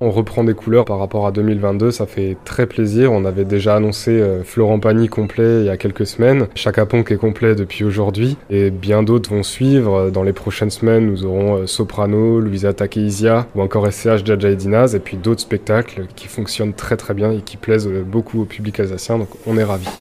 On reprend des couleurs par rapport à 2022, ça fait très plaisir. On avait déjà annoncé euh, Florent Pagny complet il y a quelques semaines. Chaka Ponk est complet depuis aujourd'hui et bien d'autres vont suivre. Dans les prochaines semaines, nous aurons euh, Soprano, Louisa Takeizia ou encore SCH Jaja Edinaz et puis d'autres spectacles qui fonctionnent très très bien et qui plaisent euh, beaucoup au public alsacien. Donc on est ravis.